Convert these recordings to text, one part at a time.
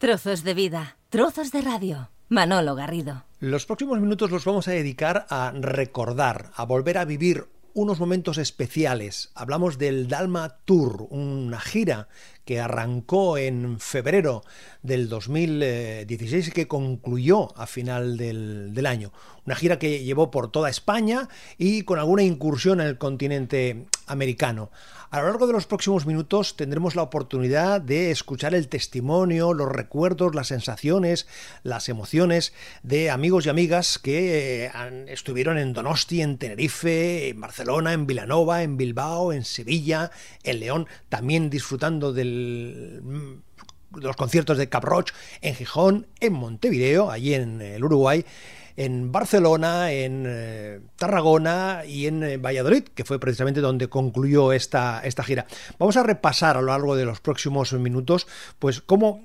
Trozos de vida, trozos de radio. Manolo Garrido. Los próximos minutos los vamos a dedicar a recordar, a volver a vivir unos momentos especiales. Hablamos del Dalma Tour, una gira que arrancó en febrero del 2016 y que concluyó a final del, del, año. Una gira que llevó por toda España y con alguna incursión en el continente americano. A lo largo de los próximos minutos tendremos la oportunidad de escuchar el testimonio, los recuerdos, las sensaciones, las emociones de amigos y amigas que eh, estuvieron en Donosti, en Tenerife, en Barcelona, en Vilanova, en Bilbao, en Sevilla, en León, también disfrutando del mm, los conciertos de Cap Roche en Gijón, en Montevideo, allí en el Uruguay, en Barcelona, en eh, Tarragona y en eh, Valladolid, que fue precisamente donde concluyó esta, esta gira. Vamos a repasar a lo largo de los próximos minutos, pues cómo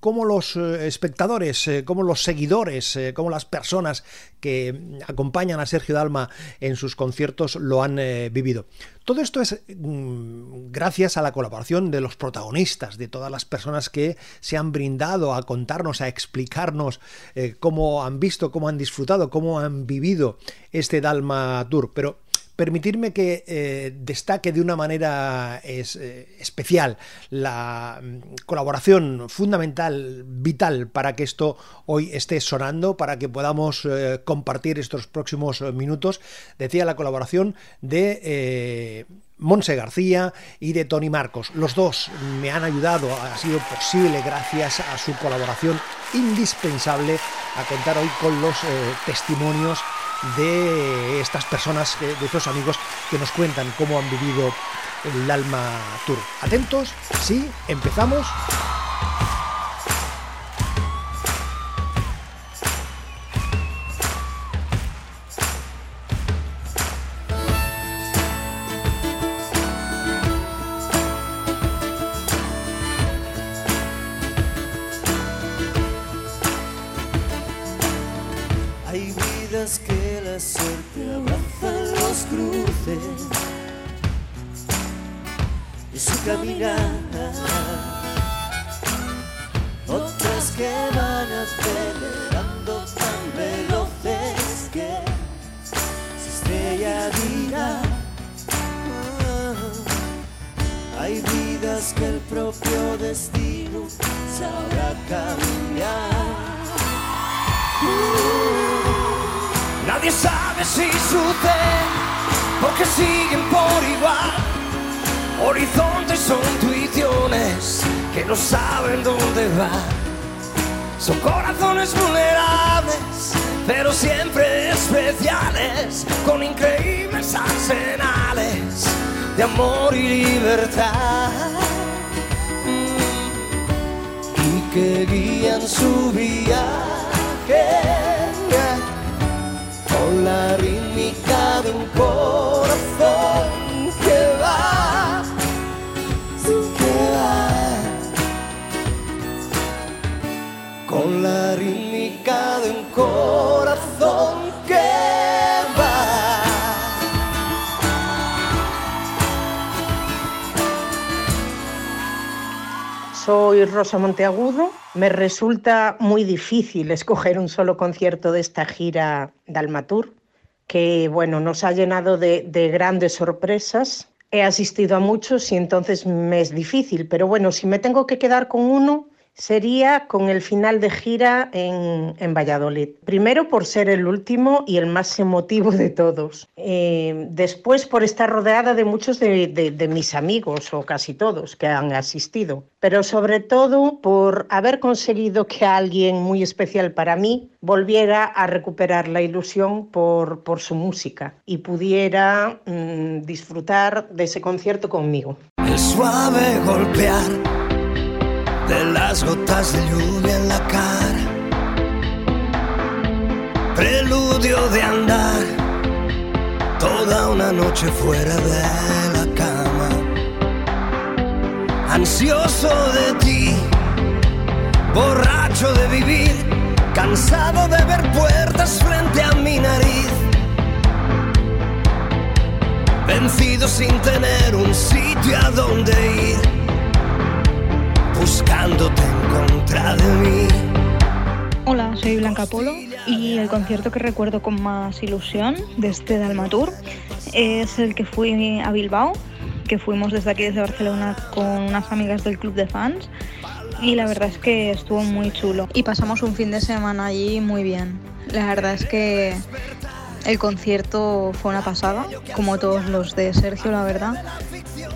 cómo los eh, espectadores, eh, cómo los seguidores, eh, cómo las personas que acompañan a Sergio Dalma en sus conciertos lo han vivido. Todo esto es mm, gracias a la colaboración de los protagonistas, de todas las personas que se han brindado a contarnos, a explicarnos cómo han visto, cómo han disfrutado, cómo han vivido este Dalma Tour. Pero permitirme que eh, destaque de una manera eh, especial la mm, colaboración fundamental, vital, para que esto hoy esté sonando, para que podamos eh, compartir estos próximos minutos. Decía la colaboración de... Monse García y de Tony Marcos. Los dos me han ayudado, ha sido posible gracias a su colaboración indispensable a contar hoy con los testimonios de estas personas, de estos amigos que nos cuentan cómo han vivido el Alma Tour. Atentos, sí, empezamos. otras que van acelerando tan veloces que se estrella vida. Ah, hay vidas que el propio destino sabrá cambiar. Nadie sabe si sucede, porque siguen por igual Horizontes son intuiciones que no saben dónde van. Son corazones vulnerables, pero siempre especiales, con increíbles arsenales de amor y libertad. Y que guían su viaje con la rítmica de un corazón. Soy Rosa Monteagudo. Me resulta muy difícil escoger un solo concierto de esta gira Dalmatur, que bueno, nos ha llenado de, de grandes sorpresas. He asistido a muchos y entonces me es difícil, pero bueno, si me tengo que quedar con uno, sería con el final de gira en, en, Valladolid. Primero por ser el último y el más emotivo de todos. Eh, después por estar rodeada de muchos de, de, mis amigos, o casi todos, que han asistido. Pero sobre todo por haber conseguido que alguien muy especial para mí volviera a recuperar la ilusión por, por su música y pudiera mmm, disfrutar de ese concierto conmigo. El suave golpear de las gotas de lluvia en la cara, preludio de andar toda una noche fuera de la cama, ansioso de ti, borracho de vivir, cansado de ver puertas frente a mi nariz. Vencido sin tener un sitio a donde ir buscándote en contra de mí. Blanca Polo y el concierto que recuerdo con más ilusión de este Dalmatur es el que fui a Bilbao, que fuimos desde aquí, desde Barcelona, con unas amigas del club de fans y la verdad es que estuvo muy chulo y pasamos un fin de semana allí muy bien. La verdad es que el concierto fue una pasada, como todos los de Sergio, la verdad.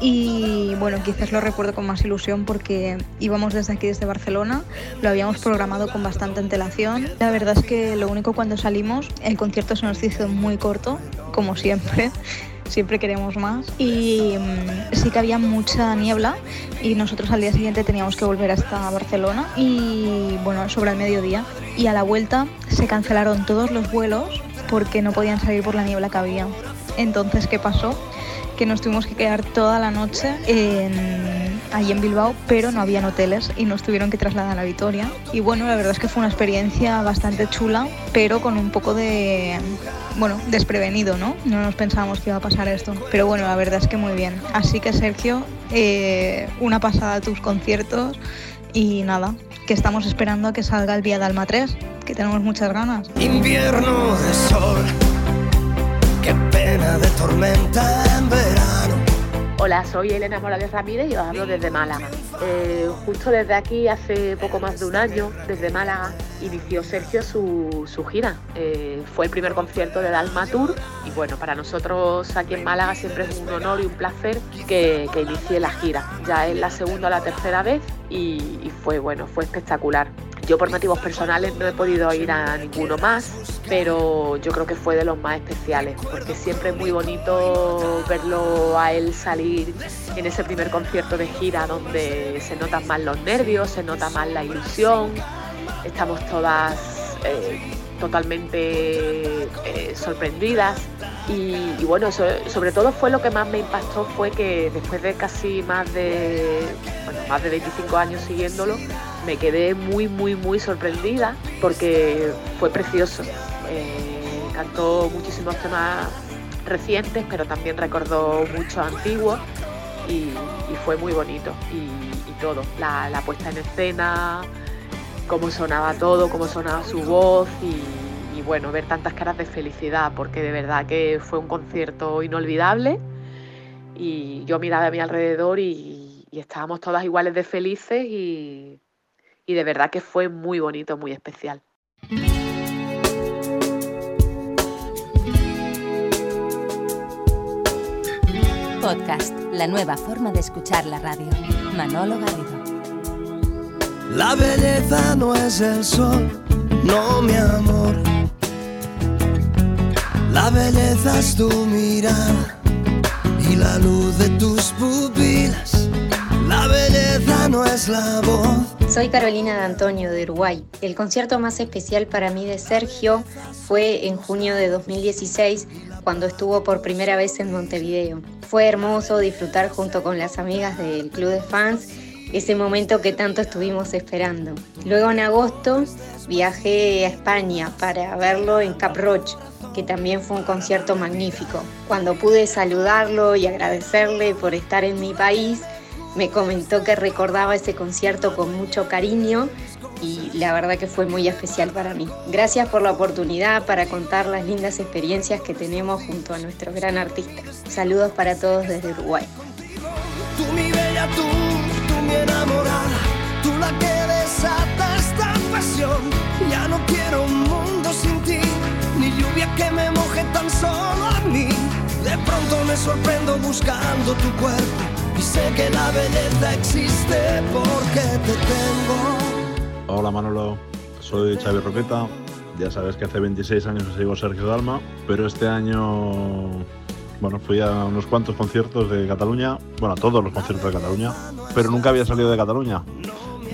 Y bueno, quizás lo recuerdo con más ilusión porque íbamos desde aquí, desde Barcelona, lo habíamos programado con bastante antelación. La verdad es que lo único cuando salimos, el concierto se nos hizo muy corto, como siempre siempre queremos más. Y mm, sí que había mucha niebla y nosotros al día siguiente teníamos que volver hasta Barcelona y bueno, sobre el mediodía. Y a la vuelta se cancelaron todos los vuelos porque no podían salir por la niebla que había. Entonces, ¿qué pasó? Que nos tuvimos que quedar toda la noche en, allí en Bilbao, pero no habían hoteles y nos tuvieron que trasladar a Vitoria. Y bueno, la verdad es que fue una experiencia bastante chula, pero con un poco de, bueno, desprevenido, ¿no? No nos pensábamos que iba a pasar esto. Pero bueno, la verdad es que muy bien. Así que Sergio, eh, una pasada a tus conciertos y nada, que estamos esperando a que salga el Vía Dalma 3, que tenemos muchas ganas. Invierno de sol, Hola, soy Elena Morales Ramírez y os hablo desde Málaga. Eh, justo desde aquí, hace poco más de un año, desde Málaga, inició Sergio su, gira. Eh, fue el primer concierto de Dalma Tour y bueno, para nosotros aquí en Málaga siempre es un honor y un placer que, inicie la gira. Ya es la segunda o la tercera vez y fue bueno, fue espectacular. Yo por motivos personales no he podido ir a ninguno más, pero yo creo que fue de los más especiales, porque siempre es muy bonito verlo a él salir en ese primer concierto de gira donde se notan más los nervios, se nota más la ilusión, estamos todas eh, totalmente eh, sorprendidas. Y, bueno, sobre todo fue lo que más me impactó fue que después de casi más de, más de 25 años siguiéndolo, me quedé muy, muy, muy sorprendida porque fue precioso. Eh, cantó muchísimos temas recientes, pero también recordó muchos antiguos y, fue muy bonito. Y, todo, la, puesta en escena, cómo sonaba todo, cómo sonaba su voz y, bueno, ver tantas caras de felicidad, porque de verdad que fue un concierto inolvidable y yo miraba a mi alrededor y estábamos todas iguales de felices y, y de verdad que fue muy bonito, muy especial. Podcast, la nueva forma de escuchar la radio. Manolo Garrido. La belleza no es el sol, no mi amor. La belleza es tu mirada y la luz de tus pupilas. La belleza soy Carolina de Antonio de Uruguay. El concierto más especial para mí de Sergio fue en junio de 2016 cuando estuvo por primera vez en Montevideo. Fue hermoso disfrutar junto con las amigas del club de fans ese momento que tanto estuvimos esperando. Luego en agosto viajé a España para verlo en Cap Roche, que también fue un concierto magnífico. Cuando pude saludarlo y agradecerle por estar en mi país, me comentó que recordaba ese concierto con mucho cariño y la verdad que fue muy especial para mí. Gracias por la oportunidad para contar las lindas experiencias que tenemos junto a nuestro gran artista. Saludos para todos desde Uruguay. Ya no quiero un mundo sin ti, ni lluvia que me moje tan solo a mí. De pronto me sorprendo buscando tu cuerpo sé que la belleza existe porque te tengo. Hola Manolo, soy Xavi Roqueta. Ya sabes que hace 26 años que sigo Sergio Dalma, pero este año bueno, fui a unos cuantos conciertos de Cataluña, bueno, a todos los conciertos de Cataluña, pero nunca había salido de Cataluña.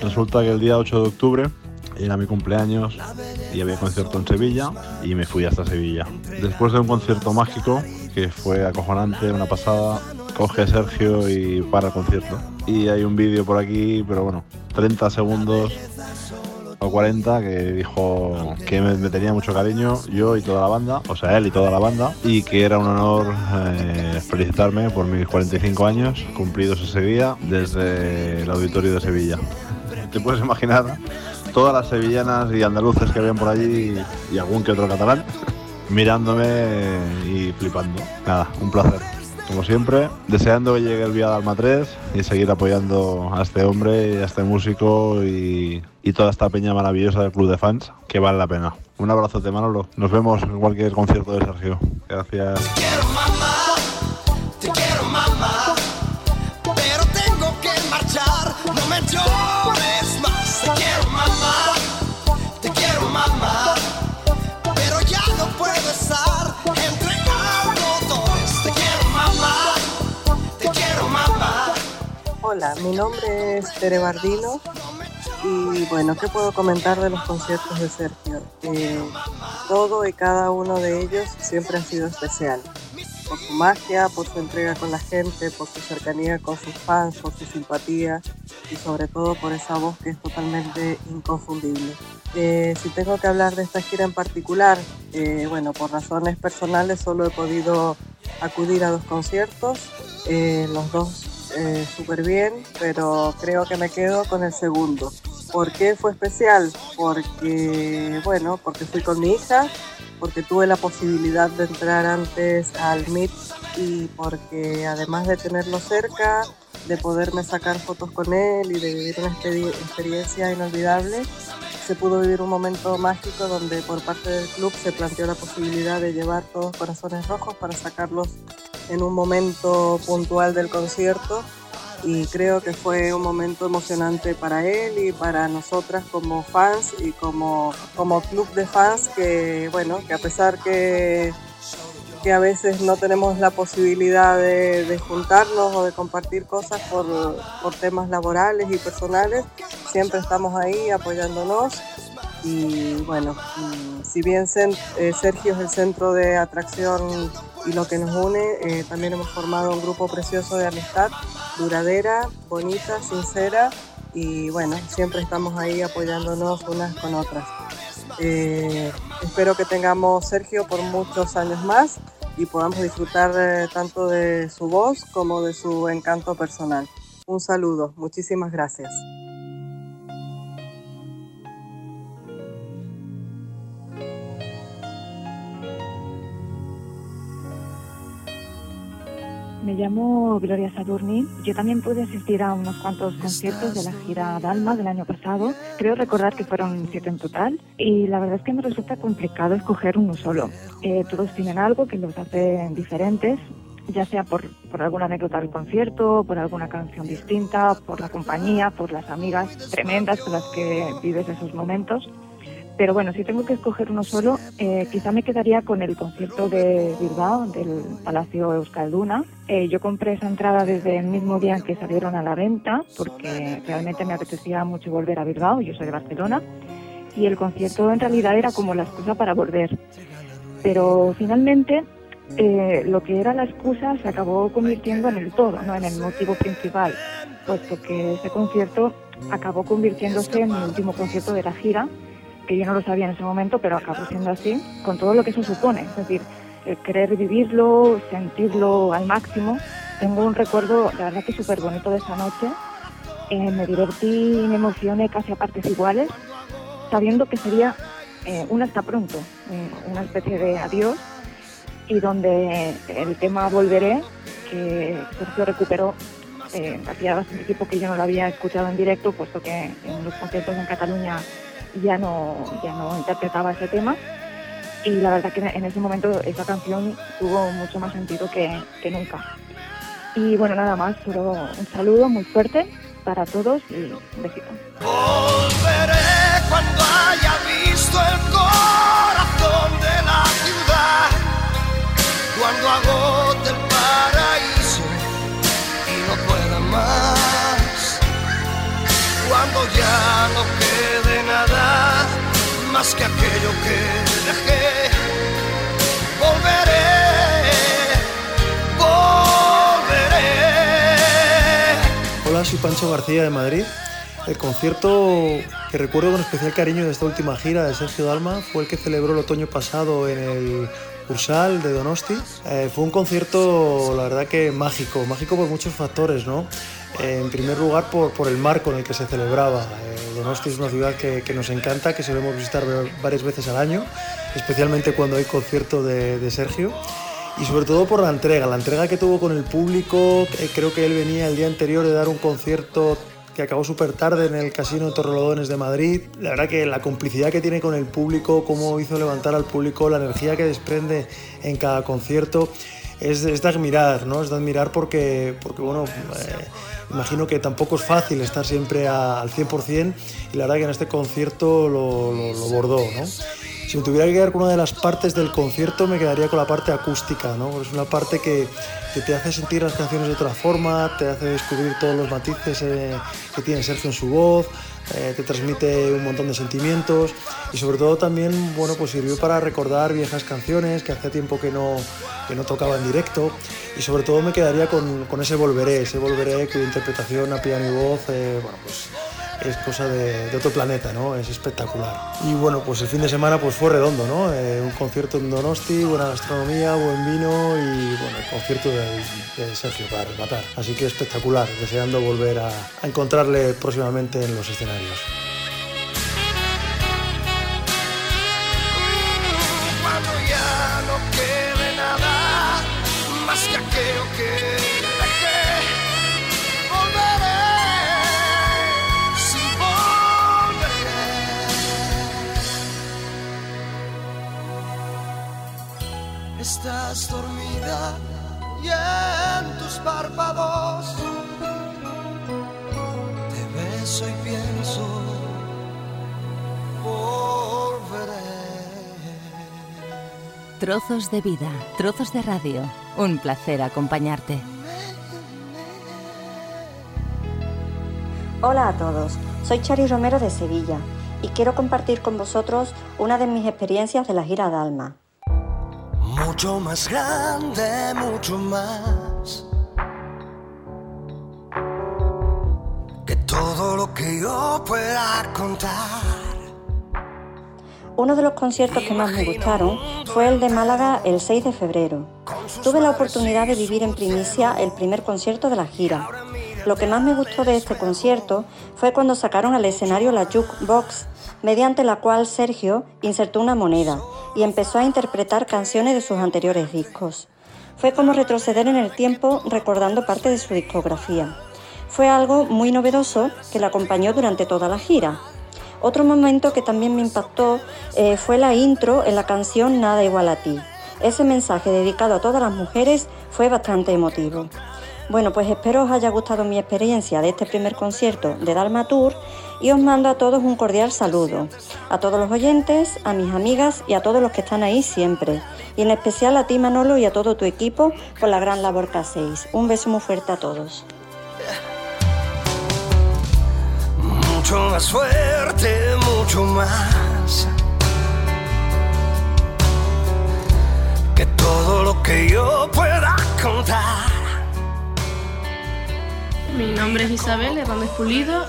Resulta que el día 8 de octubre era mi cumpleaños y había concierto en Sevilla y me fui hasta Sevilla. Después de un concierto mágico que fue acojonante, una pasada, coge Sergio y para el concierto. Y hay un vídeo por aquí, pero bueno, 30 segundos o 40 que dijo que me, tenía mucho cariño yo y toda la banda, o sea, él y toda la banda, y que era un honor eh, felicitarme por mis 45 años cumplidos ese día desde el auditorio de Sevilla. te puedes imaginar todas las sevillanas y andaluces que habían por allí y algún que otro catalán mirándome y flipando. Nada, un placer. Como siempre, deseando que llegue el Vía Dalma 3 y seguir apoyando a este hombre y a este músico y, y toda esta peña maravillosa del club de fans que vale la pena. Un abrazo de Manolo. Nos vemos en cualquier concierto de Sergio. Gracias. Te quiero mamá, pero tengo que marchar. No me llores Hola, mi nombre es Tere Bardino y bueno, ¿qué puedo comentar de los conciertos de Sergio? Eh, todo y cada uno de ellos siempre ha sido especial por su magia, por su entrega con la gente, por su cercanía con sus fans, por su simpatía y sobre todo por esa voz que es totalmente inconfundible. Eh, si tengo que hablar de esta gira en particular, eh, bueno, por razones personales solo he podido acudir a dos conciertos, los dos súper bien, pero creo que me quedo con el segundo. ¿Por qué fue especial? Porque, bueno, porque fui con mi hija, porque tuve la posibilidad de entrar antes al MIT y porque además de tenerlo cerca, de poderme sacar fotos con él y de vivir una experiencia inolvidable, se pudo vivir un momento mágico donde por parte del club se planteó la posibilidad de llevar todos corazones rojos para sacarlos en un momento puntual del concierto. Y creo que fue un momento emocionante para él y para nosotras como fans y como, como club de fans que, bueno, que a pesar que, que a veces no tenemos la posibilidad de, juntarnos o de compartir cosas por, por temas laborales y personales, siempre estamos ahí apoyándonos y bueno, si bien eh, Sergio es el centro de atracción y lo que nos une, eh, también hemos formado un grupo precioso de amistad, duradera, bonita, sincera y bueno, siempre estamos ahí apoyándonos unas con otras. Eh, espero que tengamos Sergio por muchos años más y podamos disfrutar tanto de su voz como de su encanto personal. Un saludo, muchísimas gracias. Llamo Gloria Sadurni. Yo también pude asistir a unos cuantos conciertos de la gira Dalma del año pasado. Creo recordar que fueron siete en total. Y la verdad es que me resulta complicado escoger uno solo. Eh, todos tienen algo que los hace diferentes, ya sea por, por alguna anécdota del concierto, por alguna canción distinta, por la compañía, por las amigas tremendas con las que vives esos momentos. Pero bueno, si tengo que escoger uno solo, eh, quizá me quedaría con el concierto de Bilbao, del Palacio Euskalduna. Eh, yo compré esa entrada desde el mismo día en que salieron a la venta, porque realmente me apetecía mucho volver a Bilbao, yo soy de Barcelona, y el concierto en realidad era como la excusa para volver. Pero finalmente eh, lo que era la excusa se acabó convirtiendo en el todo, no en el motivo principal, puesto que ese concierto acabó convirtiéndose en el último concierto de la gira que yo no lo sabía en ese momento, pero acabó siendo así, con todo lo que eso supone, es decir, el querer vivirlo, sentirlo al máximo. Tengo un recuerdo, la verdad que súper bonito de esa noche. Eh, me divertí y me emocioné casi a partes iguales, sabiendo que sería eh, un hasta pronto, una especie de adiós, y donde el tema Volveré, que Sergio recuperó eh, hacía bastante tiempo que yo no lo había escuchado en directo, puesto que en los conciertos en Cataluña ya no, ya no interpretaba ese tema. Y la verdad que en ese momento esa canción tuvo mucho más sentido que, que nunca. Y bueno, nada más, solo un saludo muy fuerte para todos y un besito. Volveré cuando haya visto el corazón de la ciudad, cuando agote el paraíso y no pueda más, cuando ya no más que aquello que dejé. Volveré, volveré. Hola, soy Pancho García de Madrid. El concierto que recuerdo con especial cariño de esta última gira de Sergio Dalma fue el que celebró el otoño pasado en el Ursal de Donosti. Eh, fue un concierto, la verdad que mágico, mágico por muchos factores, ¿no? En primer lugar por, por el marco en el que se celebraba. Eh, Donosti es una ciudad que, que, nos encanta, que solemos visitar varias veces al año, especialmente cuando hay concierto de, de Sergio y sobre todo por la entrega, la entrega que tuvo con el público, eh, creo que él venía el día anterior de dar un concierto que acabó súper tarde en el Casino Torrelodones de Madrid. La verdad que la complicidad que tiene con el público, cómo hizo levantar al público, la energía que desprende en cada concierto, es, de admirar, ¿no? Es de admirar porque, porque bueno, eh, imagino que tampoco es fácil estar siempre al 100% y la verdad que en este concierto lo, lo, lo bordó, ¿no? Si me tuviera que quedar con una de las partes del concierto, me quedaría con la parte acústica, ¿no? Es una parte que, que te hace sentir las canciones de otra forma, te hace descubrir todos los matices eh, que tiene Sergio en su voz, eh, te transmite un montón de sentimientos y sobre todo también, bueno, pues sirvió para recordar viejas canciones que hacía tiempo que no, que no tocaba en directo. Y sobre todo me quedaría con, con ese Volveré, ese Volveré cuya interpretación a piano y voz, eh, bueno, pues es cosa de, otro planeta, ¿no? Es espectacular. Y bueno, pues el fin de semana pues fue redondo, ¿no? Eh, un concierto en Donosti, buena gastronomía, buen vino y bueno, el concierto de, Sergio para rematar. Así que espectacular, deseando volver a encontrarle próximamente en los escenarios. Estás dormida y en tus párpados te beso y pienso volveré. Trozos de vida, trozos de radio. Un placer acompañarte. Hola a todos, soy Chari Romero de Sevilla y quiero compartir con vosotros una de mis experiencias de la gira Dalma mucho más grande, mucho más que todo lo que yo pueda contar. Uno de los conciertos que más me gustaron fue el de Málaga el 6 de febrero. Tuve la oportunidad de vivir en primicia el primer concierto de la gira. Lo que más me gustó de este concierto fue cuando sacaron al escenario la jukebox, mediante la cual Sergio insertó una moneda y empezó a interpretar canciones de sus anteriores discos. Fue como retroceder en el tiempo recordando parte de su discografía. Fue algo muy novedoso que le acompañó durante toda la gira. Otro momento que también me impactó eh, fue la intro en la canción Nada igual a ti. Ese mensaje dedicado a todas las mujeres fue bastante emotivo. Bueno, pues espero os haya gustado mi experiencia de este primer concierto de Dalma Tour y os mando a todos un cordial saludo. A todos los oyentes, a mis amigas y a todos los que están ahí siempre. Y en especial a ti Manolo y a todo tu equipo por la gran labor que hacéis. Un beso muy fuerte a todos. Mucho más fuerte, mucho más. Que todo lo que yo pueda contar. Mi nombre es Isabel Hernández Pulido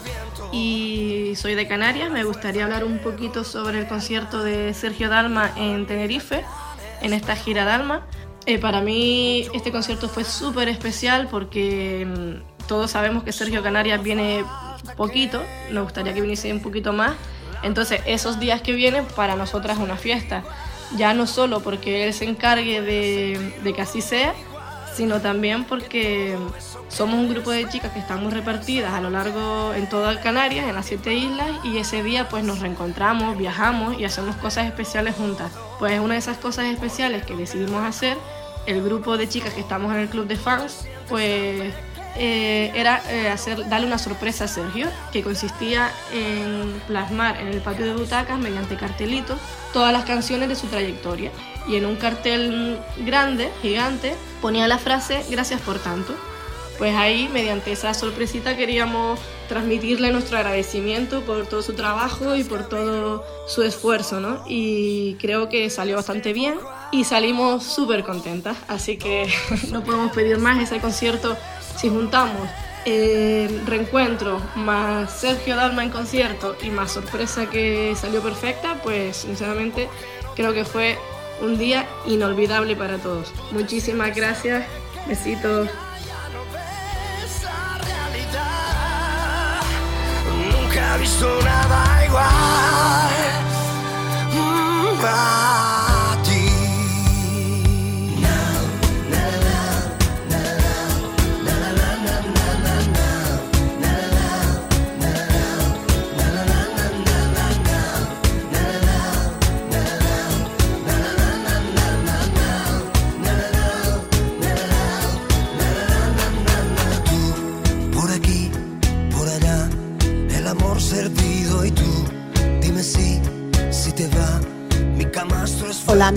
y soy de Canarias. Me gustaría hablar un poquito sobre el concierto de Sergio Dalma en Tenerife, en esta gira Dalma. Eh, para mí este concierto fue súper especial porque mmm, todos sabemos que Sergio Canarias viene poquito, nos gustaría que viniese un poquito más. Entonces esos días que vienen para nosotras es una fiesta, ya no solo porque él se encargue de, de que así sea, sino también porque somos un grupo de chicas que estamos repartidas a lo largo en toda Canarias, en las siete islas, y ese día pues nos reencontramos, viajamos y hacemos cosas especiales juntas. Pues una de esas cosas especiales que decidimos hacer, el grupo de chicas que estamos en el club de fans, pues eh, era eh, hacer, darle una sorpresa a Sergio, que consistía en plasmar en el patio de butacas, mediante cartelitos, todas las canciones de su trayectoria. Y en un cartel grande, gigante, ponía la frase Gracias por tanto. Pues ahí, mediante esa sorpresita, queríamos transmitirle nuestro agradecimiento por todo su trabajo y por todo su esfuerzo, ¿no? Y creo que salió bastante bien y salimos súper contentas, así que no podemos pedir más ese concierto si juntamos el reencuentro más Sergio Dalma en concierto y más sorpresa que salió perfecta, pues sinceramente creo que fue un día inolvidable para todos. Muchísimas gracias, besitos. Visto nada igual.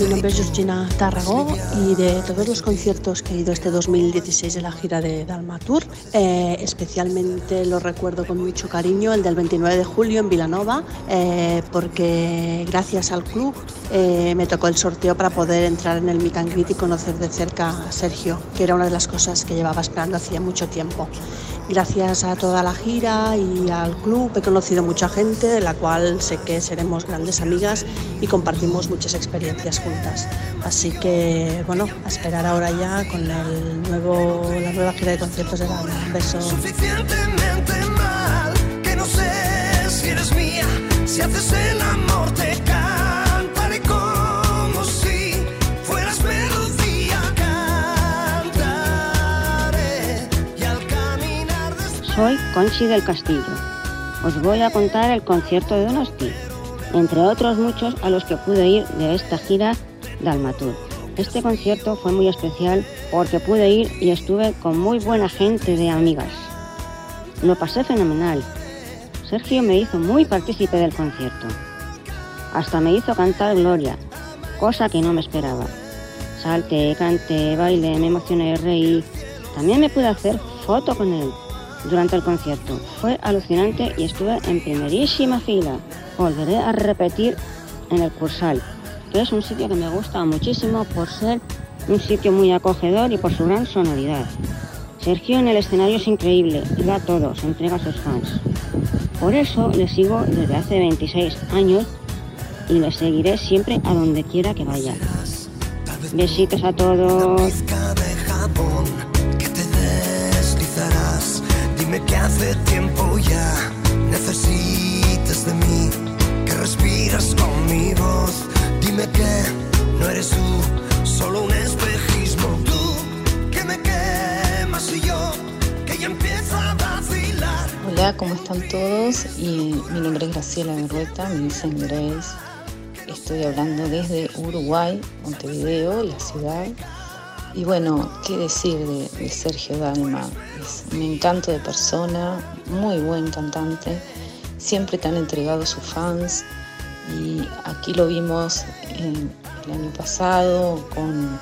in nombre es Georgina Tarragó y de todos los conciertos que he ido este 2016 de la gira de Dalma Tour, eh, especialmente lo recuerdo con mucho cariño el del 29 de julio en Vilanova, eh, porque gracias al club eh, me tocó el sorteo para poder entrar en el Meet and Greet y conocer de cerca a Sergio, que era una de las cosas que llevaba esperando hacía mucho tiempo. Gracias a toda la gira y al club he conocido mucha gente de la cual sé que seremos grandes amigas y compartimos muchas experiencias juntas. Así que bueno, a esperar ahora ya con el nuevo, la nueva gira de conciertos de Dalma. Un beso. suficientemente mal que no sé si eres mía. Si haces el amor te cantaré como si fueras melodía. Cantaré y al caminar Soy Conchi del Castillo. Os voy a contar el concierto de Donosti, entre otros muchos a los que pude ir de esta gira Dalmatur. Este concierto fue muy especial porque pude ir y estuve con muy buena gente de amigas. Lo pasé fenomenal. Sergio me hizo muy partícipe del concierto. Hasta me hizo cantar Gloria, cosa que no me esperaba. Salté, canté, bailé, me emocioné, reí. También me pude hacer foto con él durante el concierto. Fue alucinante y estuve en primerísima fila. Volveré a repetir en el Cursal, que es un sitio que me gusta muchísimo por ser un sitio muy acogedor y por su gran sonoridad. Sergio en el escenario es increíble da todo, se entrega a sus fans. Por eso le sigo desde hace 26 años y le seguiré siempre a donde quiera que vaya. Besitos a todos. necesitas de mí, que respiras con mi voz. Hola, ¿cómo están todos? Y mi nombre es Graciela Berrueta, me dicen Grace. Estoy hablando desde Uruguay, Montevideo, la ciudad. Y bueno, ¿qué decir de, de Sergio Dalma? Es un encanto de persona, muy buen cantante, siempre tan entregado a sus fans. Y aquí lo vimos el año pasado con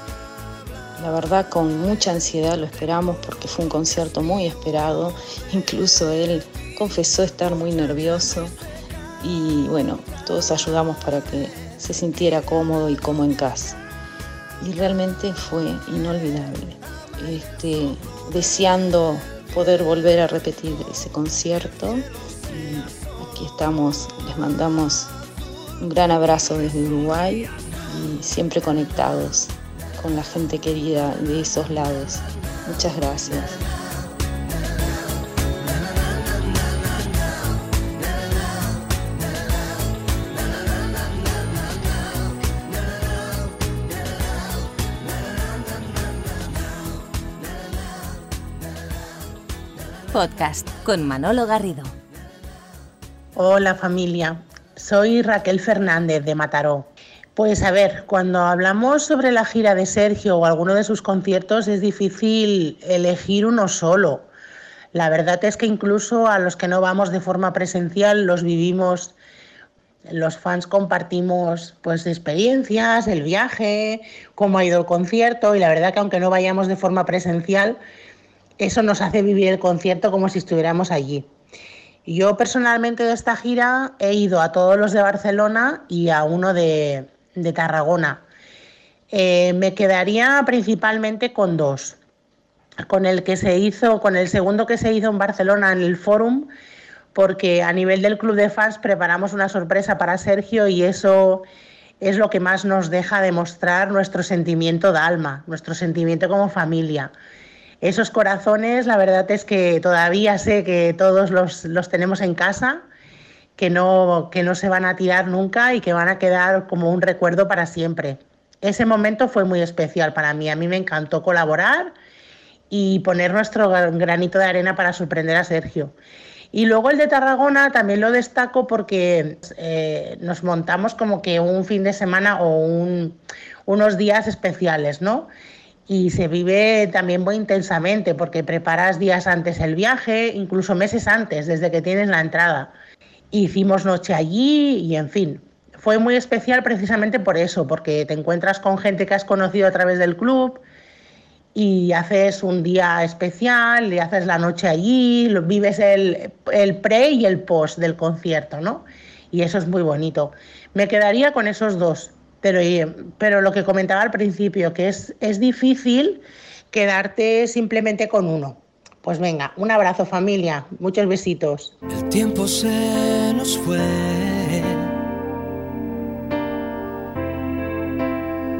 la verdad con mucha ansiedad lo esperamos porque fue un concierto muy esperado. Incluso él confesó estar muy nervioso y bueno, todos ayudamos para que se sintiera cómodo y como en casa. Y realmente fue inolvidable. Este, deseando poder volver a repetir ese concierto. Aquí estamos, les mandamos un gran abrazo desde Uruguay y siempre conectados con la gente querida de esos lados. Muchas gracias. Podcast con Manolo Garrido. Hola familia, soy Raquel Fernández de Mataró. Pues a ver, cuando hablamos sobre la gira de Sergio o alguno de sus conciertos es difícil elegir uno solo. La verdad es que incluso a los que no vamos de forma presencial los vivimos, los fans compartimos pues experiencias, el viaje, cómo ha ido el concierto y la verdad que aunque no vayamos de forma presencial, eso nos hace vivir el concierto como si estuviéramos allí. Yo personalmente de esta gira he ido a todos los de Barcelona y a uno de, de Tarragona. Eh, me quedaría principalmente con dos. Con el que se hizo, con el segundo que se hizo en Barcelona en el Fórum, porque a nivel del club de fans preparamos una sorpresa para Sergio y eso es lo que más nos deja demostrar nuestro sentimiento de alma, nuestro sentimiento como familia. Esos corazones, la verdad es que todavía sé que todos los, los tenemos en casa que no, que no se van a tirar nunca y que van a quedar como un recuerdo para siempre. Ese momento fue muy especial para mí. A mí me encantó colaborar y poner nuestro granito de arena para sorprender a Sergio. Y luego el de Tarragona también lo destaco porque eh, nos montamos como que un fin de semana o un, unos días especiales, ¿no? Y se vive también muy intensamente porque preparas días antes el viaje, incluso meses antes, desde que tienes la entrada. Hicimos noche allí y en fin, fue muy especial precisamente por eso, porque te encuentras con gente que has conocido a través del club y haces un día especial, y haces la noche allí, vives el, el pre y el post del concierto, ¿no? Y eso es muy bonito. Me quedaría con esos dos, pero, pero lo que comentaba al principio, que es, es difícil quedarte simplemente con uno. Pues venga, un abrazo familia, muchos besitos. El tiempo se nos fue.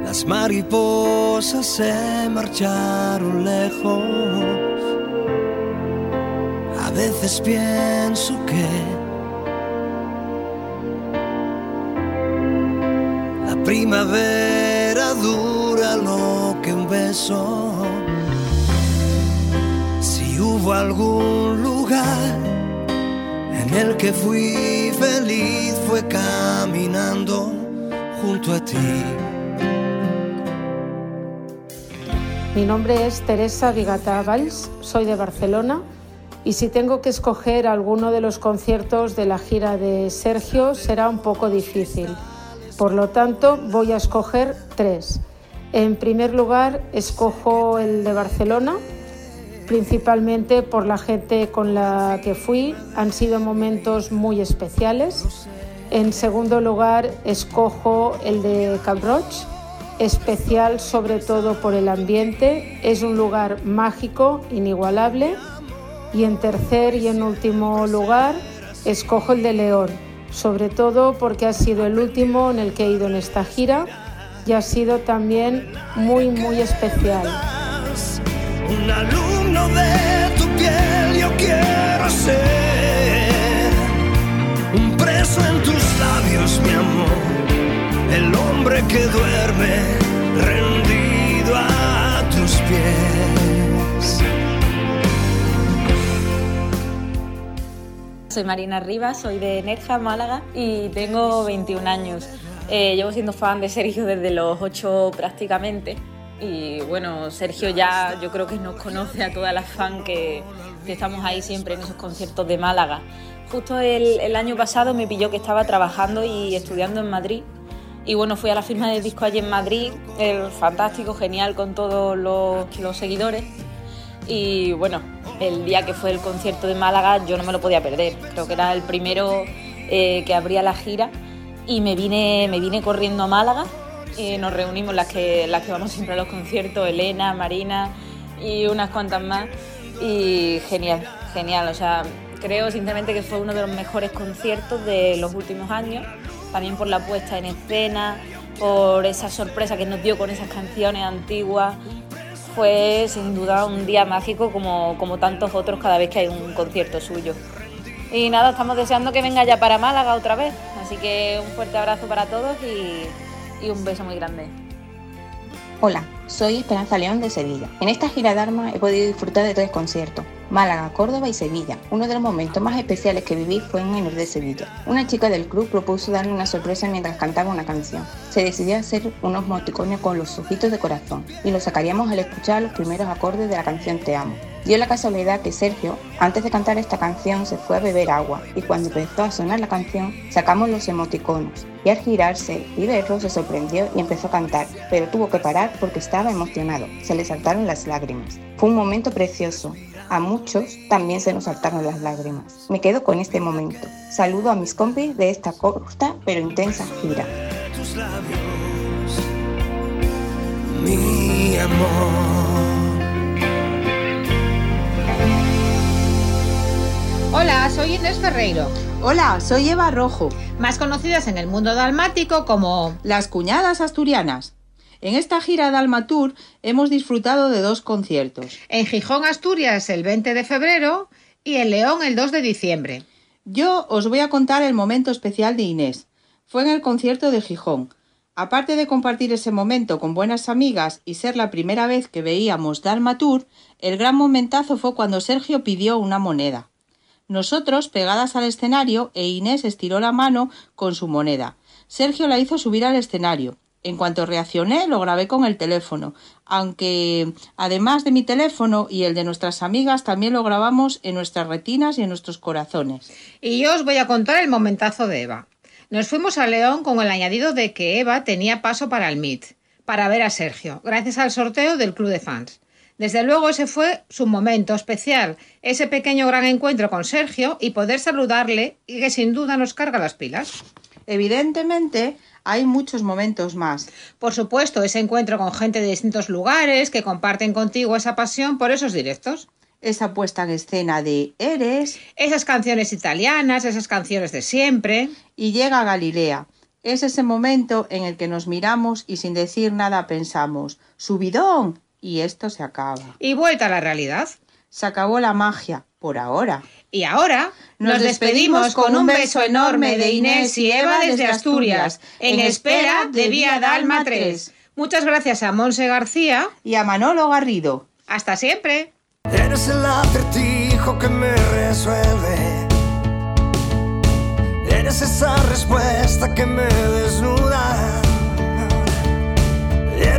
Las mariposas se marcharon lejos. A veces pienso que primavera dura lo que un beso. Si hubo algún lugar en el que fui feliz fue caminando junto a ti. Mi nombre es Teresa Vigata Valls, soy de Barcelona y si tengo que escoger alguno de los conciertos de la gira de Sergio será un poco difícil. Por lo tanto, voy a escoger tres. En primer lugar, escojo el de Barcelona, principalmente por la gente con la que fui. Han sido momentos muy especiales. En segundo lugar, escojo el de Cap especial sobre todo por el ambiente, es un lugar mágico, inigualable. Y en tercer y en último lugar, escojo el de León, sobre todo porque ha sido el último en el que he ido en esta gira y ha sido también muy, muy especial. Un alumno de tu piel yo quiero ser, un preso en tus labios, mi amor, el hombre que duerme rendido a tus pies. Soy Marina Rivas, soy de Nerja, Málaga y tengo 21 años. Eh, llevo siendo fan de Sergio desde los 8 prácticamente y bueno, Sergio ya yo creo que nos conoce a todas las fans que, que estamos ahí siempre en esos conciertos de Málaga. Justo el, año pasado me pilló que estaba trabajando y estudiando en Madrid y bueno, fui a la firma del disco allí en Madrid, el fantástico, genial con todos los, seguidores. Y bueno, el día que fue el concierto de Málaga yo no me lo podía perder. Creo que era el primero eh, que abría la gira y me vine, me vine corriendo a Málaga. Y nos reunimos las que, las que vamos siempre a los conciertos, Elena, Marina y unas cuantas más. Y genial, genial. O sea, creo sinceramente que fue uno de los mejores conciertos de los últimos años también por la puesta en escena, por esa sorpresa que nos dio con esas canciones antiguas. Fue sin duda un día mágico como, como tantos otros cada vez que hay un concierto suyo. Y nada, estamos deseando que venga ya para Málaga otra vez. Así que un fuerte abrazo para todos y, un beso muy grande. Hola, soy Esperanza León de Sevilla. En esta gira de Arma he podido disfrutar de tres conciertos. Málaga, Córdoba y Sevilla. Uno de los momentos más especiales que viví fue en el de Sevilla. Una chica del club propuso darle una sorpresa mientras cantaba una canción. Se decidió hacer unos moticones con los ojitos de corazón y los sacaríamos al escuchar los primeros acordes de la canción Te amo. Dio la casualidad que Sergio, antes de cantar esta canción, se fue a beber agua y cuando empezó a sonar la canción, sacamos los emoticonos. Y al girarse y verlo, se sorprendió y empezó a cantar, pero tuvo que parar porque estaba emocionado. Se le saltaron las lágrimas. Fue un momento precioso. A muchos también se nos saltaron las lágrimas. Me quedo con este momento. Saludo a mis compis de esta corta pero intensa gira. Mi amor. Hola, soy Inés Ferreiro. Hola, soy Eva Rojo. Más conocidas en el mundo dalmático como las cuñadas asturianas. En esta gira Dalmatur hemos disfrutado de dos conciertos. En Gijón, Asturias, el 20 de febrero y en León el 2 de diciembre. Yo os voy a contar el momento especial de Inés. Fue en el concierto de Gijón. Aparte de compartir ese momento con buenas amigas y ser la primera vez que veíamos Dalma Tour, el gran momentazo fue cuando Sergio pidió una moneda. Nosotros pegadas al escenario e Inés estiró la mano con su moneda. Sergio la hizo subir al escenario. En cuanto reaccioné, lo grabé con el teléfono, aunque además de mi teléfono y el de nuestras amigas, también lo grabamos en nuestras retinas y en nuestros corazones. Y yo os voy a contar el momentazo de Eva. Nos fuimos a León con el añadido de que Eva tenía paso para el MIT, para ver a Sergio, gracias al sorteo del club de fans. Desde luego ese fue su momento especial, ese pequeño gran encuentro con Sergio y poder saludarle y que sin duda nos carga las pilas. Evidentemente, hay muchos momentos más. Por supuesto, ese encuentro con gente de distintos lugares que comparten contigo esa pasión por esos directos. Esa puesta en escena de Eres. Esas canciones italianas, esas canciones de siempre. Y llega Galilea. Es ese momento en el que nos miramos y sin decir nada pensamos, subidón, y esto se acaba. Y vuelta a la realidad. Se acabó la magia, por ahora. Y ahora nos, despedimos con un beso enorme de Inés y Eva desde Asturias, en espera de Vía Dalma 3. Muchas gracias a Monse García y a Manolo Garrido. Hasta siempre. Eres el acertijo que me resuelve. Eres esa respuesta que me desnuda.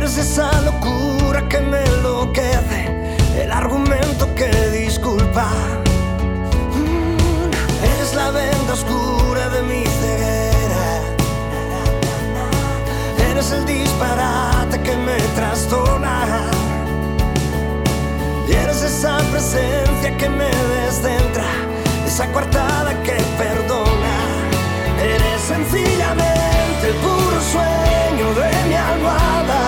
Eres esa locura que me enloquece. El argumento que disculpa. Mm, Eres la venda oscura de mi ceguera. Eres el disparate que me trastorna. Y eres esa presencia que me descentra, esa coartada que perdona. Eres sencillamente el puro sueño de mi almohada,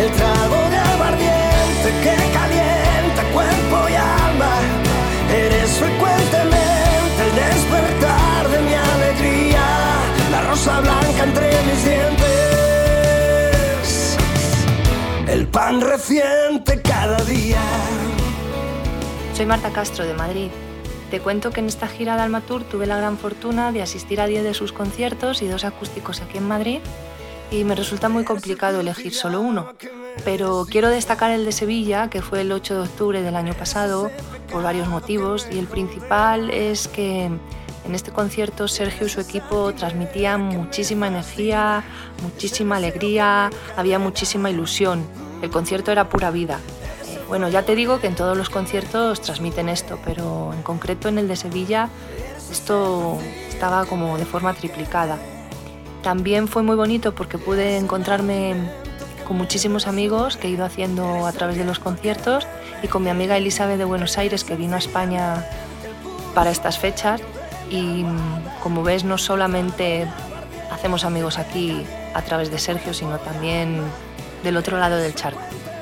el trago de aguardiente que calienta cuerpo y alma. Eres frecuentemente el despertar de mi alegría, la rosa blanca entre mis dientes, el pan reciente cada día. Soy Marta Castro de Madrid. Te cuento que en esta gira de Alma tuve la gran fortuna de asistir a 10 de sus conciertos y dos acústicos aquí en Madrid y me resulta muy complicado elegir solo uno. Pero quiero destacar el de Sevilla, que fue el 8 de octubre del año pasado, por varios motivos y el principal es que en este concierto Sergio y su equipo transmitían muchísima energía, muchísima alegría, había muchísima ilusión. El concierto era pura vida. Bueno, ya te digo que en todos los conciertos transmiten esto, pero en concreto en el de Sevilla esto estaba como de forma triplicada. También fue muy bonito porque pude encontrarme con muchísimos amigos que he ido haciendo a través de los conciertos y con mi amiga Elizabeth de Buenos Aires que vino a España para estas fechas y como ves no solamente hacemos amigos aquí a través de Sergio, sino también del otro lado del charco.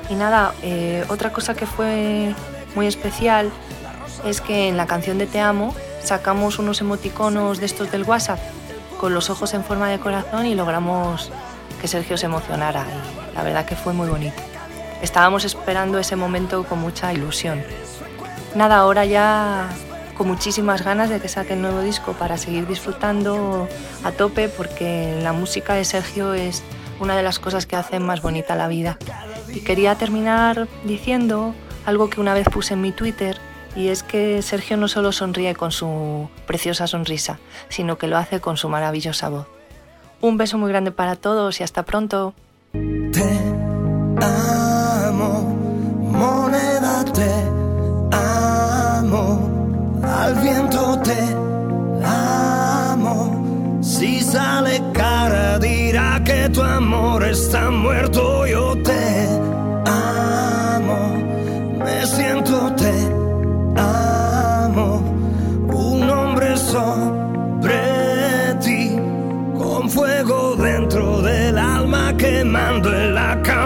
Y nada, eh, otra cosa que fue muy especial es que en la canción de Te Amo sacamos unos emoticonos de estos del WhatsApp con los ojos en forma de corazón y logramos que Sergio se emocionara. Y la verdad que fue muy bonito. Estábamos esperando ese momento con mucha ilusión. Nada, ahora ya con muchísimas ganas de que saque el nuevo disco para seguir disfrutando a tope porque la música de Sergio es una de las cosas que hacen más bonita la vida. Y quería terminar diciendo algo que una vez puse en mi Twitter y es que Sergio no solo sonríe con su preciosa sonrisa, sino que lo hace con su maravillosa voz. Un beso muy grande para todos y hasta pronto. amo, moneda te amo, al viento te amo. Si sale cara dirá que tu amor está muerto, yo te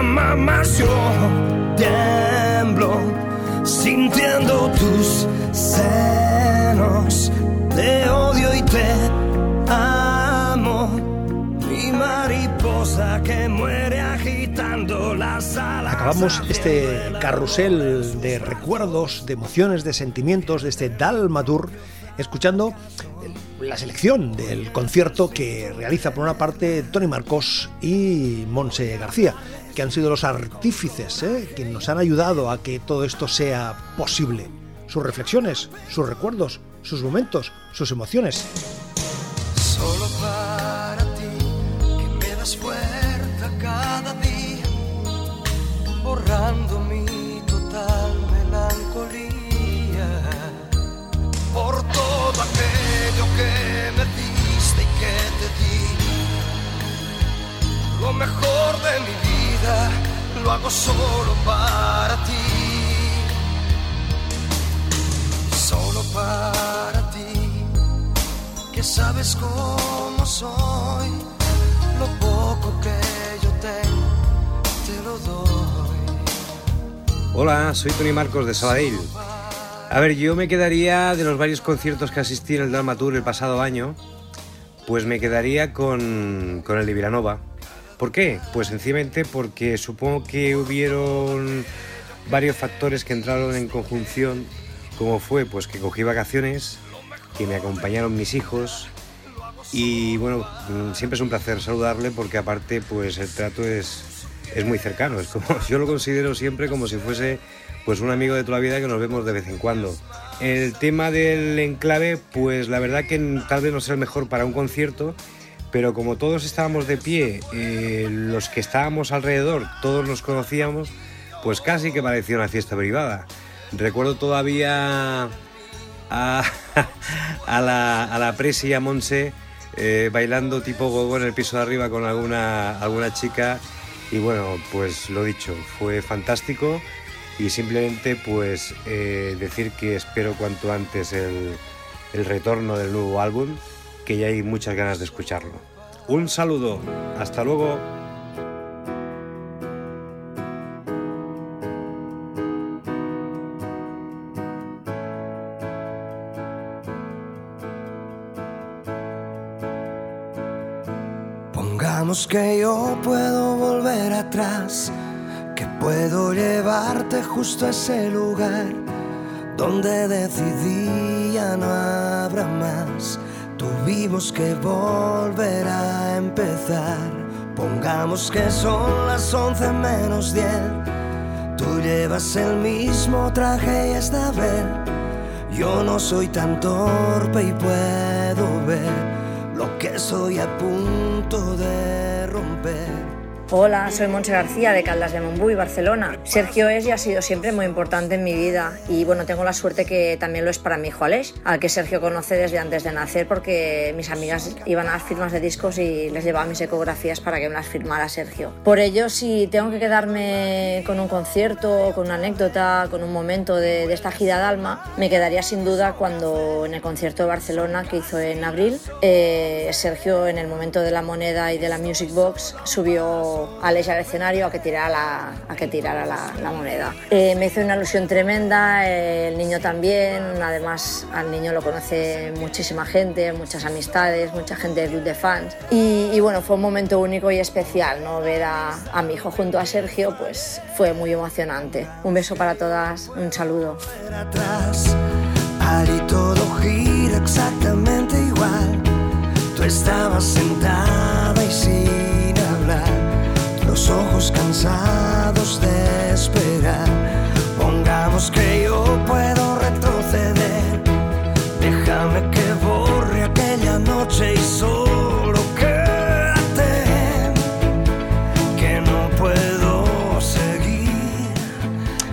la cama más yo tiemblo sintiendo tus senos. Te odio y te amo. Mi mariposa que muere agitando las alas Acabamos este carrusel de recuerdos, de emociones, de sentimientos de este Dalmatur escuchando la selección del concierto que realiza por una parte Tony Marcos y Monse García, que han sido los artífices ¿eh? que nos han ayudado a que todo esto sea posible. Sus reflexiones, sus recuerdos, sus momentos, sus emociones. Solo para ti, que me das fuerza cada día, borrando mi solo para ti. Solo para ti, que sabes cómo soy, lo poco que yo tengo, te lo doy. Hola, soy Tony Marcos de Sabadell. A ver, yo me quedaría de los varios conciertos que asistí en el Dalma Tour el pasado año, pues me quedaría con, con el de Vilanova. ¿Por qué? Pues sencillamente porque supongo que hubieron varios factores que entraron en conjunción, como fue pues que cogí vacaciones, que me acompañaron mis hijos y bueno, mm, siempre es un placer saludarle porque aparte pues el trato es, es muy cercano, es como yo lo considero siempre como si fuese pues un amigo de toda la vida que nos vemos de vez en cuando. El tema del enclave, pues la verdad que tal vez no sea el mejor para un concierto, pero como todos estábamos de pie, eh, los que estábamos alrededor, todos nos conocíamos, pues casi que parecía una fiesta privada. Recuerdo todavía a, la, a la Presi y a Monse eh, bailando tipo gogo en el piso de arriba con alguna, alguna chica. Y bueno, pues lo dicho, fue fantástico. Y simplemente pues eh, decir que espero cuanto antes el, el retorno del nuevo álbum, que ya hay muchas ganas de escucharlo. Un saludo, hasta luego. Pongamos que yo puedo volver atrás, que puedo llevarte justo a ese lugar donde decidí ya no habrá más. Tuvimos que volver a empezar. Pongamos que son las 11 menos 10. Tú llevas el mismo traje y esta vez yo no soy tan torpe y puedo ver lo que soy a punto de romper. Hola, soy Monse García de Caldas de Montbui, Barcelona. Sergio es y ha sido siempre muy importante en mi vida y bueno, tengo la suerte que también lo es para mi hijo Aleix, al que Sergio conoce desde antes de nacer porque mis amigas iban a las firmas de discos y les llevaba mis ecografías para que me las firmara Sergio. Por ello, si tengo que quedarme con un concierto, con una anécdota, con un momento de, de esta gira de alma, me quedaría sin duda cuando en el concierto de Barcelona que hizo en abril, eh, Sergio en el momento de la moneda y de la Music Box subió Alex al escenario a que tirara la, a que tirara la, la moneda. Eh, me hizo una ilusión tremenda, eh, el niño también, además al niño lo conoce muchísima gente, muchas amistades, mucha gente club de fans y, y bueno, fue un momento único y especial, ¿no? Ver a, a mi hijo junto a Sergio pues fue muy emocionante. Un beso para todas, un saludo. Allí todo gira exactamente igual. Tú estabas sentada y sin hablar, los ojos cansados de esperar. Pongamos que yo puedo retroceder. Déjame que borre aquella noche y solo quédate. Que no puedo seguir.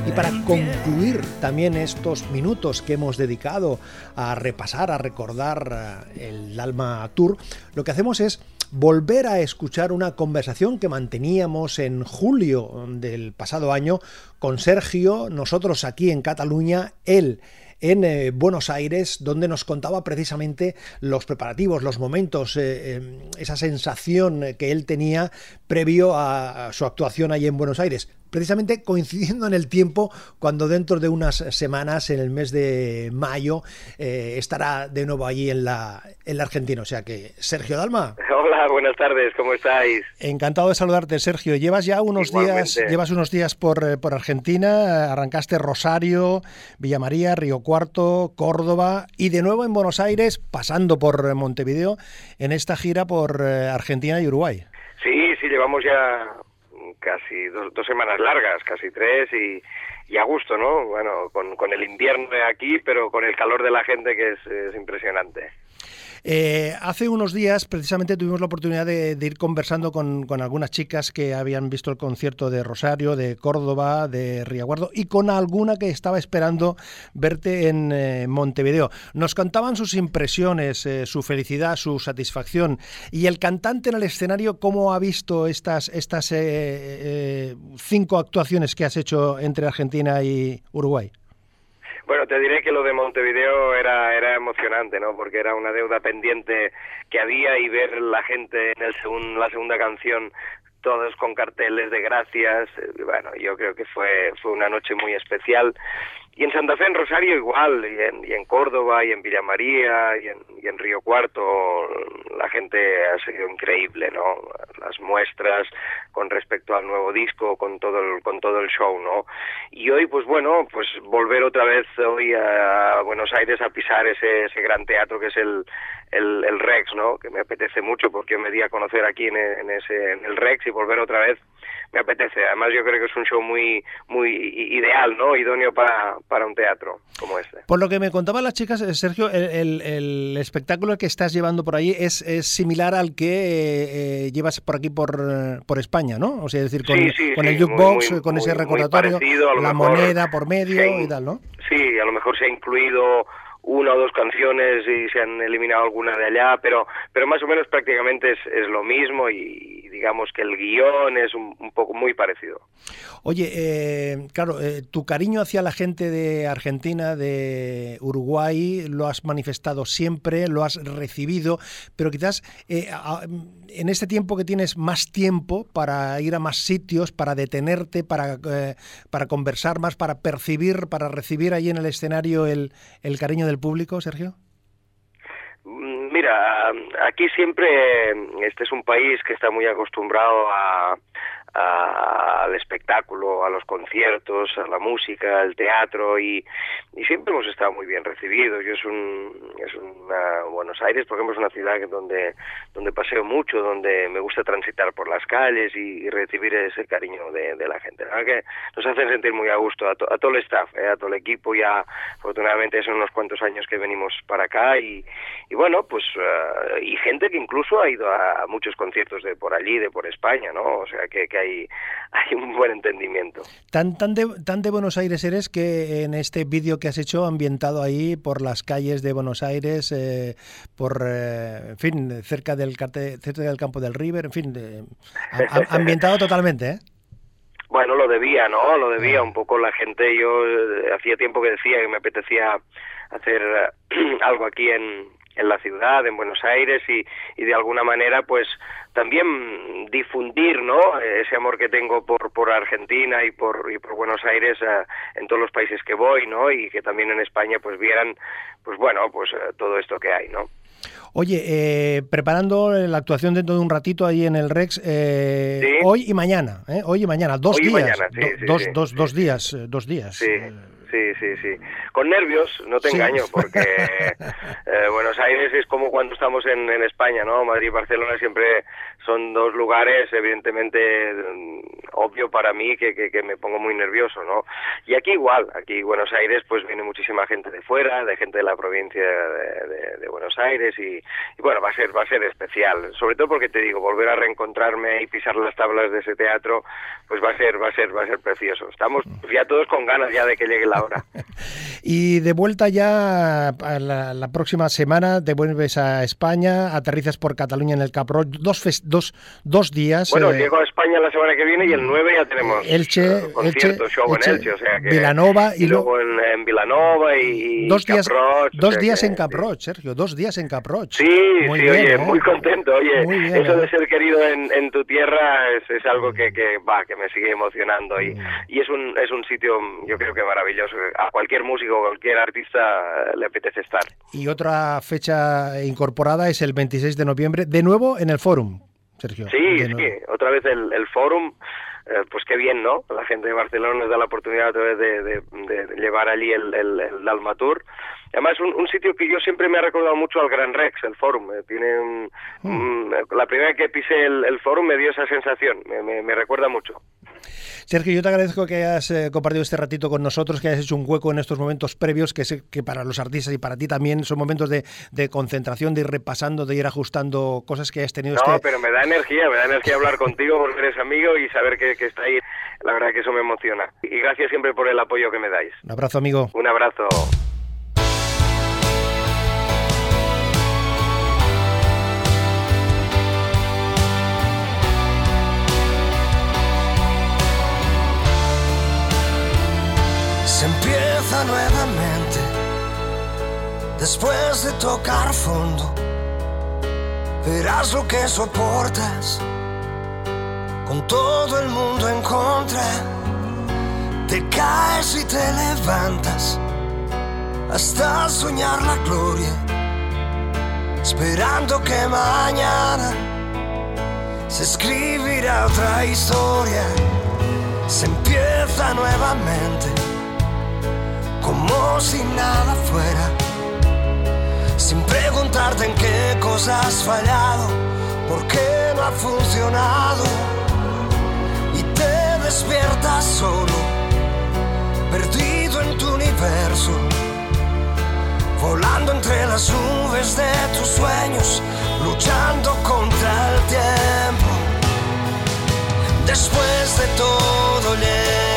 Y para concluir también estos minutos que hemos dedicado a repasar, a recordar eh, el Alma Tour, lo que hacemos es volver a escuchar una conversación que manteníamos en julio del pasado año con Sergio, nosotros aquí en Cataluña, él en eh, Buenos Aires, donde nos contaba precisamente los preparativos, los momentos, eh, eh, esa sensación que él tenía previo a, a su actuación allí en Buenos Aires. Precisamente coincidiendo en el tiempo cuando dentro de unas semanas, en el mes de mayo, eh, estará de nuevo allí en la, en la Argentina. O sea que, Sergio Dalma. Hola, buenas tardes, ¿cómo estáis? Encantado de saludarte, Sergio. Llevas ya unos días, llevas unos días por, eh, por Argentina, arrancaste Rosario, Villa María, Río Cuarto, Córdoba y de nuevo en Buenos Aires, pasando por Montevideo, en esta gira por eh, Argentina y Uruguay. Sí, sí, llevamos ya casi dos, dos semanas largas, casi tres, y, y a gusto, ¿no? Bueno, con, con el invierno de aquí, pero con el calor de la gente que es, es impresionante. Eh, hace unos días, precisamente, tuvimos la oportunidad de, ir conversando con, algunas chicas que habían visto el concierto de Rosario, de Córdoba, de Riaguardo y con alguna que estaba esperando verte en eh, Montevideo. Nos contaban sus impresiones, eh, su felicidad, su satisfacción y el cantante en el escenario, ¿cómo ha visto estas, estas cinco actuaciones que has hecho entre Argentina y Uruguay? Bueno, te diré que lo de Montevideo era, era emocionante, ¿no? Porque era una deuda pendiente que había y ver la gente en el la segunda canción todos con carteles de gracias. Eh, bueno, yo creo que fue, fue una noche muy especial y en Santa Fe, en Rosario igual, y en, y en Córdoba, y en Villa María, y en, y en Río Cuarto, la gente ha sido increíble, ¿no? Las muestras con respecto al nuevo disco, con todo el, con todo el show, ¿no? Y hoy, pues bueno, pues volver otra vez hoy a Buenos Aires a pisar ese, ese gran teatro que es el, el, el Rex, ¿no? Que me apetece mucho porque me di a conocer aquí en, en, ese, en el Rex y volver otra vez me apetece. Además, yo creo que es un show muy muy ideal, ¿no? Idóneo para, para un teatro como este. Por lo que me contaban las chicas, eh, Sergio, el, el, espectáculo que estás llevando por ahí es, es similar al que eh, eh, llevas por aquí por, por España, ¿no? O sea, es decir, con, con el jukebox, con ese recordatorio, la moneda por medio y tal, ¿no? Sí, a lo mejor se ha incluido una o dos canciones y se han eliminado algunas de allá, pero, pero más o menos prácticamente es, es lo mismo y digamos que el guion es un, poco muy parecido. Oye, eh, claro, eh, tu cariño hacia la gente de Argentina, de Uruguay, lo has manifestado siempre, lo has recibido, pero quizás eh, en este tiempo que tienes más tiempo para ir a más sitios, para detenerte, para, para conversar más, para percibir, para recibir ahí en el escenario el, el cariño del público, Sergio? Mm, mira, aquí siempre, este es un país que está muy acostumbrado a, al espectáculo, a los conciertos, a la música, al teatro y, y siempre hemos estado muy bien recibidos. Yo es un, es una, Buenos Aires, por ejemplo, es una ciudad donde, donde paseo mucho, donde me gusta transitar por las calles y, recibir ese cariño de, la gente. Que nos hacen sentir muy a gusto a, a todo el staff, eh, a todo el equipo. Ya, afortunadamente, son unos cuantos años que venimos para acá y, bueno, pues, uh, y gente que incluso ha ido a, muchos conciertos de por allí, de por España, ¿no? O sea, que, que hay, hay un buen entendimiento. Tan, tan, de, tan de Buenos Aires eres que en este vídeo que has hecho ambientado ahí por las calles de Buenos Aires, eh, por, eh, en fin, cerca del, cerca del campo del River, en fin, ambientado totalmente, ¿eh? Bueno, lo debía, ¿no? Lo debía ah. un poco la gente. Yo eh, hacía tiempo que decía que me apetecía hacer algo aquí en, en la ciudad, en Buenos Aires y, y de alguna manera pues también difundir ¿no? ese amor que tengo por, por Argentina y por, y por Buenos Aires eh, en todos los países que voy ¿no? y que también en España pues vieran pues bueno pues eh, todo esto que hay ¿no? Oye, eh, preparando la actuación dentro de un ratito ahí en el Rex, hoy y mañana, hoy y mañana, dos días, dos, dos, dos días, dos días. Sí. Sí, sí. Con nervios, no te engaño, porque eh, Buenos Aires es como cuando estamos en, en España, ¿no? Madrid y Barcelona siempre son dos lugares, evidentemente, mm, obvio para mí que, que, me pongo muy nervioso, ¿no? Y aquí igual, aquí Buenos Aires, pues viene muchísima gente de fuera, de gente de la provincia de, de, Buenos Aires y, y, bueno, va a ser va a ser especial, sobre todo porque te digo, volver a reencontrarme y pisar las tablas de ese teatro, pues va a ser va a ser va a ser precioso. Estamos ya todos con ganas ya de que llegue la y de vuelta ya la, próxima semana, te vuelves a España, aterrizas por Cataluña en el Capró, dos, dos, dos días. Bueno, eh, llego a España la semana que viene y el 9 ya tenemos Elche, concierto, show en Elche, o sea que, Vilanova y, luego en, en, Vilanova y dos días, dos días en Caproch, Sergio, dos días en Caproch. Sí, muy sí, oye, ¿eh? muy contento, oye, eso de ser querido en, en tu tierra es, es algo que, que va, que me sigue emocionando y, mm. y es un es un sitio, yo creo que maravilloso a cualquier músico cualquier artista le apetece estar. Y otra fecha incorporada es el 26 de noviembre, de nuevo en el Forum, Sergio. Sí, sí, otra vez el, el Forum. Eh, pues qué bien, ¿no? La gente de Barcelona nos da la oportunidad otra vez de, de, llevar allí el, el, el Dalmatur Además, un, un sitio que yo siempre me ha recordado mucho al Gran Rex, el Forum. Eh, tiene mm. la primera vez que pisé el, el Forum me dio esa sensación, me, me, recuerda mucho. Sergio, yo te agradezco que hayas eh, compartido este ratito con nosotros, que hayas hecho un hueco en estos momentos previos, que sé que para los artistas y para ti también son momentos de, de concentración, de ir repasando, de ir ajustando cosas que hayas tenido. No, este... pero me da energía, me da energía hablar contigo porque eres amigo y saber que, que está ahí. La verdad que eso me emociona. Y gracias siempre por el apoyo que me dais. Un abrazo, amigo. Un abrazo. se empieza nuevamente después de tocar fondo. Verás lo que soportas con todo el mundo en contra. Te caes y te levantas hasta soñar la gloria, esperando que mañana se escribirá otra historia. Se empieza nuevamente como si nada fuera, sin preguntarte en qué cosas has fallado, por qué no ha funcionado, despiertas solo, perdido en tu universo, volando entre las nubes de tus sueños, luchando contra el tiempo. Después de todo llegará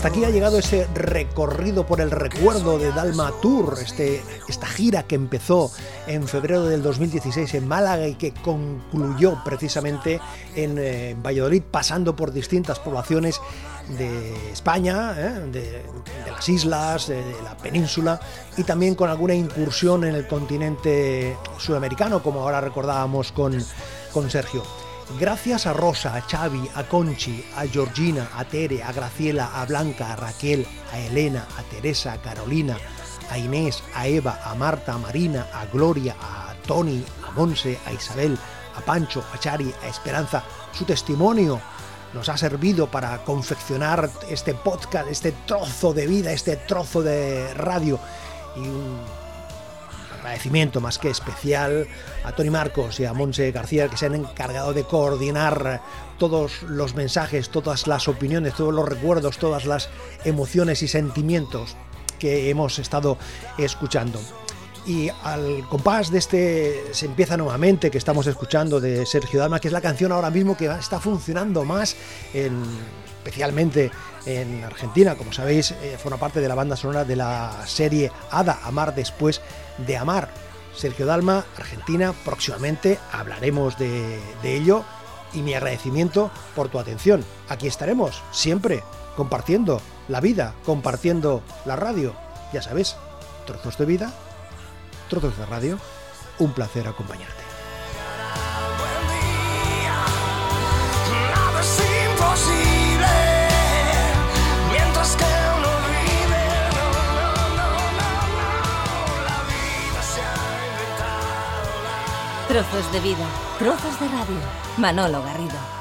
Hasta aquí ha llegado ese recorrido por el recuerdo de Dalma Tour, este, esta gira que empezó en febrero del 2016 en Málaga y que concluyó precisamente en eh, Valladolid, pasando por distintas poblaciones de España, ¿eh? de, las islas, de, la península y también con alguna incursión en el continente sudamericano, como ahora recordábamos con, con Sergio. Gracias a Rosa, a Xavi, a Conchi, a Georgina, a Tere, a Graciela, a Blanca, a Raquel, a Elena, a Teresa, a Carolina, a Inés, a Eva, a Marta, a Marina, a Gloria, a Tony, a Monse, a Isabel, a Pancho, a Chari, a Esperanza. Su testimonio nos ha servido para confeccionar este podcast, este trozo de vida, este trozo de radio y un agradecimiento más que especial a Tony Marcos y a Monse García que se han encargado de coordinar todos los mensajes, todas las opiniones, todos los recuerdos, todas las emociones y sentimientos que hemos estado escuchando. Y al compás de este Se empieza nuevamente que estamos escuchando de Sergio Dalma, que es la canción ahora mismo que está funcionando más en, especialmente en Argentina, como sabéis, eh, forma parte de la banda sonora de la serie Ada, Amar después de Amar. Sergio Dalma, Argentina, próximamente hablaremos de, de ello y mi agradecimiento por tu atención. Aquí estaremos, siempre, compartiendo la vida, compartiendo la radio. Ya sabes, trozos de vida, trozos de radio, un placer acompañarte. Trozos de vida, trozos de radio. Manolo Garrido.